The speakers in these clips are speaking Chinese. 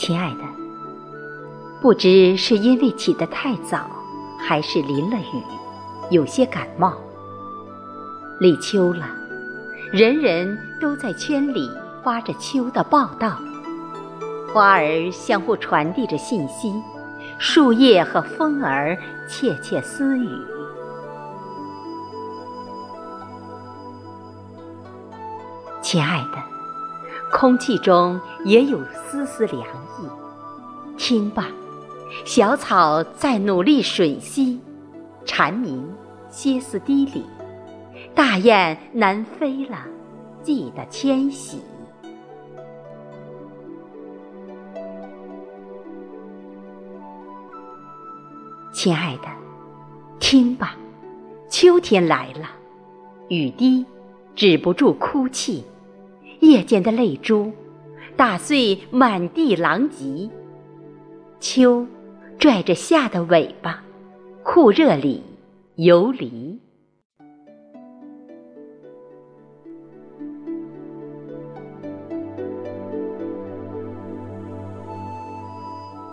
亲爱的，不知是因为起得太早，还是淋了雨，有些感冒。立秋了，人人都在圈里发着秋的报道，花儿相互传递着信息，树叶和风儿窃窃私语。亲爱的，空气中也有丝丝凉意。听吧，小草在努力吮吸，蝉鸣歇斯底里，大雁南飞了，记得迁徙。亲爱的，听吧，秋天来了，雨滴止不住哭泣。夜间的泪珠，打碎满地狼藉。秋，拽着夏的尾巴，酷热里游离。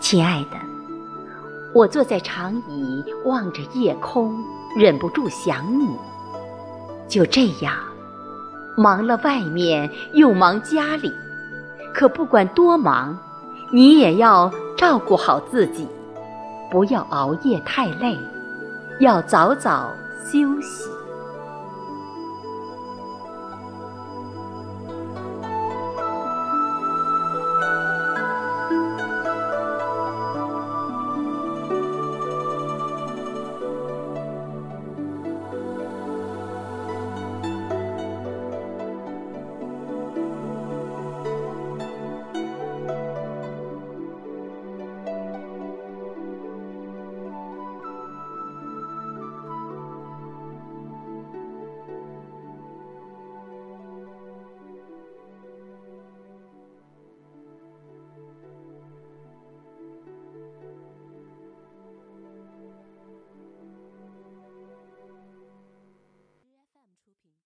亲爱的，我坐在长椅，望着夜空，忍不住想你。就这样。忙了外面，又忙家里，可不管多忙，你也要照顾好自己，不要熬夜太累，要早早休息。